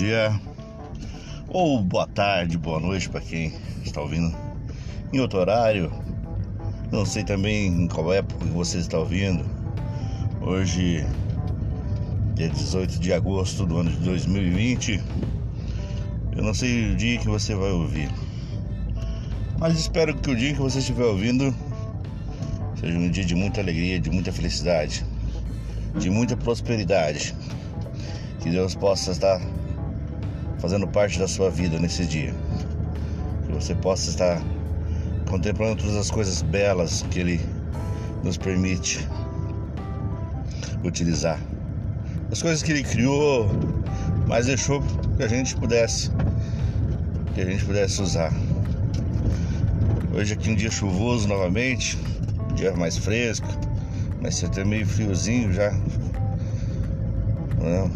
dia, ou boa tarde, boa noite para quem está ouvindo em outro horário. Não sei também em qual época você está ouvindo. Hoje, dia 18 de agosto do ano de 2020. Eu não sei o dia que você vai ouvir, mas espero que o dia que você estiver ouvindo seja um dia de muita alegria, de muita felicidade, de muita prosperidade. Que Deus possa estar fazendo parte da sua vida nesse dia. Que você possa estar contemplando todas as coisas belas que Ele nos permite utilizar. As coisas que Ele criou, mas deixou que a gente pudesse, que a gente pudesse usar. Hoje aqui um dia chuvoso novamente, um dia mais fresco, mas até meio friozinho já. Não,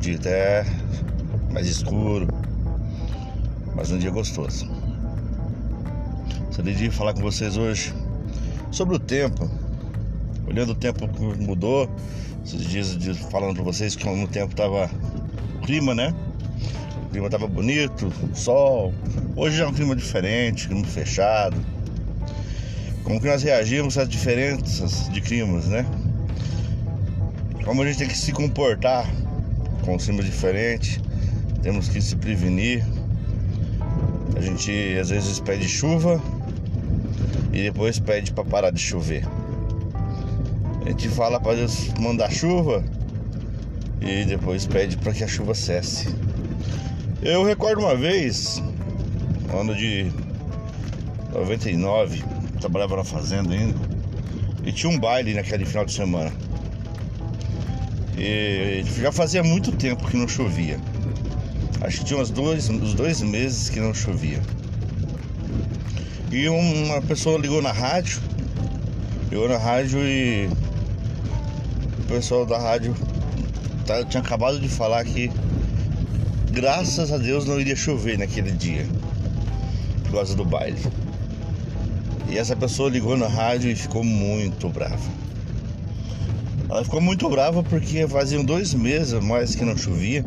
dia até mais escuro, mas um dia gostoso. Gostaria de falar com vocês hoje sobre o tempo. Olhando o tempo que mudou, esses dias falando para vocês que no tempo tava clima, né? O clima tava bonito, sol. Hoje já é um clima diferente, clima fechado. Como que nós reagimos às diferenças de climas, né? Como a gente tem que se comportar com clima diferente, temos que se prevenir. A gente às vezes pede chuva e depois pede para parar de chover. A gente fala para Deus mandar chuva e depois pede para que a chuva cesse. Eu recordo uma vez, no ano de 99, trabalhava na fazenda ainda, e tinha um baile naquele final de semana. E já fazia muito tempo que não chovia. Acho que tinha uns dois, uns dois meses que não chovia. E uma pessoa ligou na rádio, ligou na rádio e o pessoal da rádio tá, tinha acabado de falar que graças a Deus não iria chover naquele dia, por causa do baile. E essa pessoa ligou na rádio e ficou muito brava. Ela ficou muito brava porque faziam dois meses mais que não chovia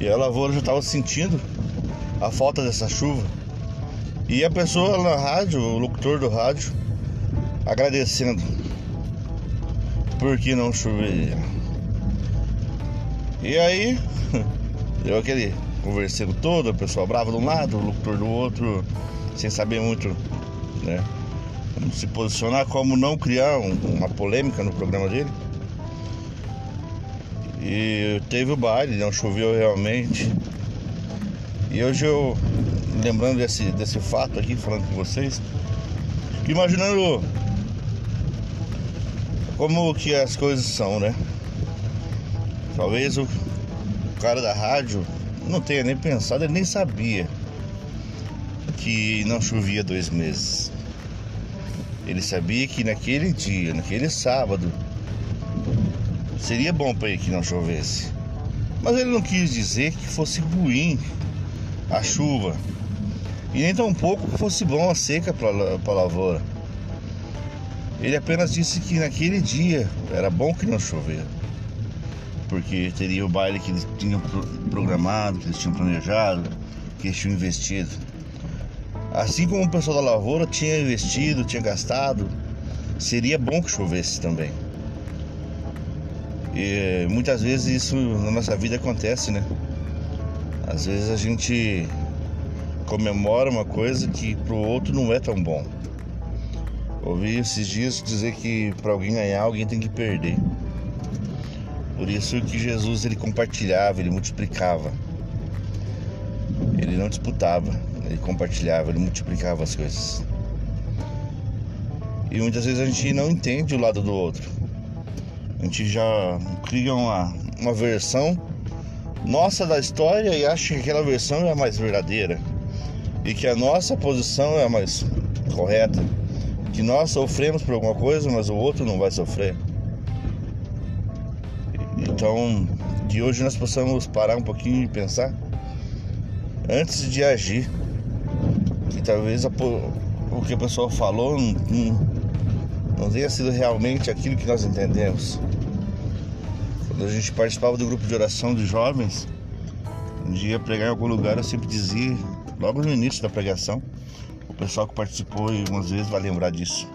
e a lavoura já estava sentindo a falta dessa chuva. E a pessoa na rádio, o locutor do rádio, agradecendo porque não chovia. E aí, deu aquele converseiro todo, a pessoa brava de um lado, o locutor do outro, sem saber muito, né? Se posicionar, como não criar um, uma polêmica no programa dele. E teve o baile, não choveu realmente. E hoje eu, lembrando desse, desse fato aqui, falando com vocês, imaginando como que as coisas são, né? Talvez o cara da rádio não tenha nem pensado, ele nem sabia que não chovia dois meses. Ele sabia que naquele dia, naquele sábado, seria bom para ele que não chovesse. Mas ele não quis dizer que fosse ruim a chuva e nem tampouco fosse bom a seca para a lavoura. Ele apenas disse que naquele dia era bom que não chovesse, porque teria o baile que eles tinham programado, que eles tinham planejado, que eles tinham investido. Assim como o pessoal da lavoura tinha investido, tinha gastado, seria bom que chovesse também. E muitas vezes isso na nossa vida acontece, né? Às vezes a gente comemora uma coisa que pro outro não é tão bom. Ouvi esses dias dizer que para alguém ganhar, alguém tem que perder. Por isso que Jesus ele compartilhava, ele multiplicava. Ele não disputava, ele compartilhava, ele multiplicava as coisas. E muitas vezes a gente não entende o lado do outro. A gente já cria uma, uma versão nossa da história e acha que aquela versão é a mais verdadeira e que a nossa posição é a mais correta. Que nós sofremos por alguma coisa, mas o outro não vai sofrer. Então, que hoje nós possamos parar um pouquinho e pensar antes de agir. Que talvez a, o que o pessoal falou não, não, não tenha sido realmente aquilo que nós entendemos. Quando a gente participava do grupo de oração de jovens, Um dia pregar em algum lugar, eu sempre dizia, logo no início da pregação, o pessoal que participou algumas vezes vai lembrar disso,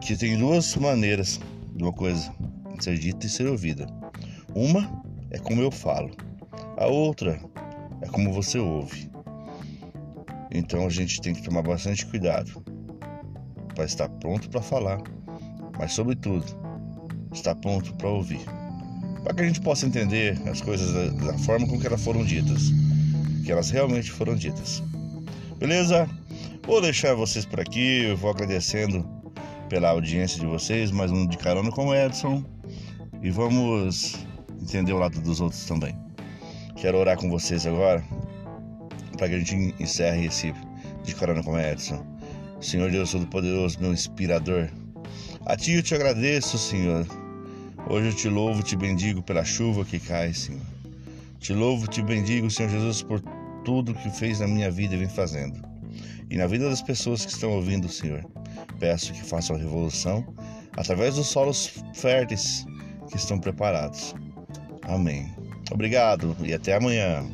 que tem duas maneiras de uma coisa ser dita e ser ouvida. Uma é como eu falo, a outra é como você ouve. Então a gente tem que tomar bastante cuidado para estar pronto para falar, mas sobretudo estar pronto para ouvir, para que a gente possa entender as coisas da, da forma com que elas foram ditas, que elas realmente foram ditas. Beleza? Vou deixar vocês por aqui, eu vou agradecendo pela audiência de vocês, mais um de carona com o Edson. E vamos entender o lado dos outros também. Quero orar com vocês agora para que a gente encerre esse de carona com o Edson. Senhor Deus Todo-Poderoso, meu inspirador. A Ti eu te agradeço, Senhor. Hoje eu te louvo, te bendigo pela chuva que cai, Senhor. Te louvo, te bendigo, Senhor Jesus, por tudo que fez na minha vida e vem fazendo. E na vida das pessoas que estão ouvindo, Senhor. Peço que façam a revolução através dos solos férteis que estão preparados. Amém. Obrigado e até amanhã.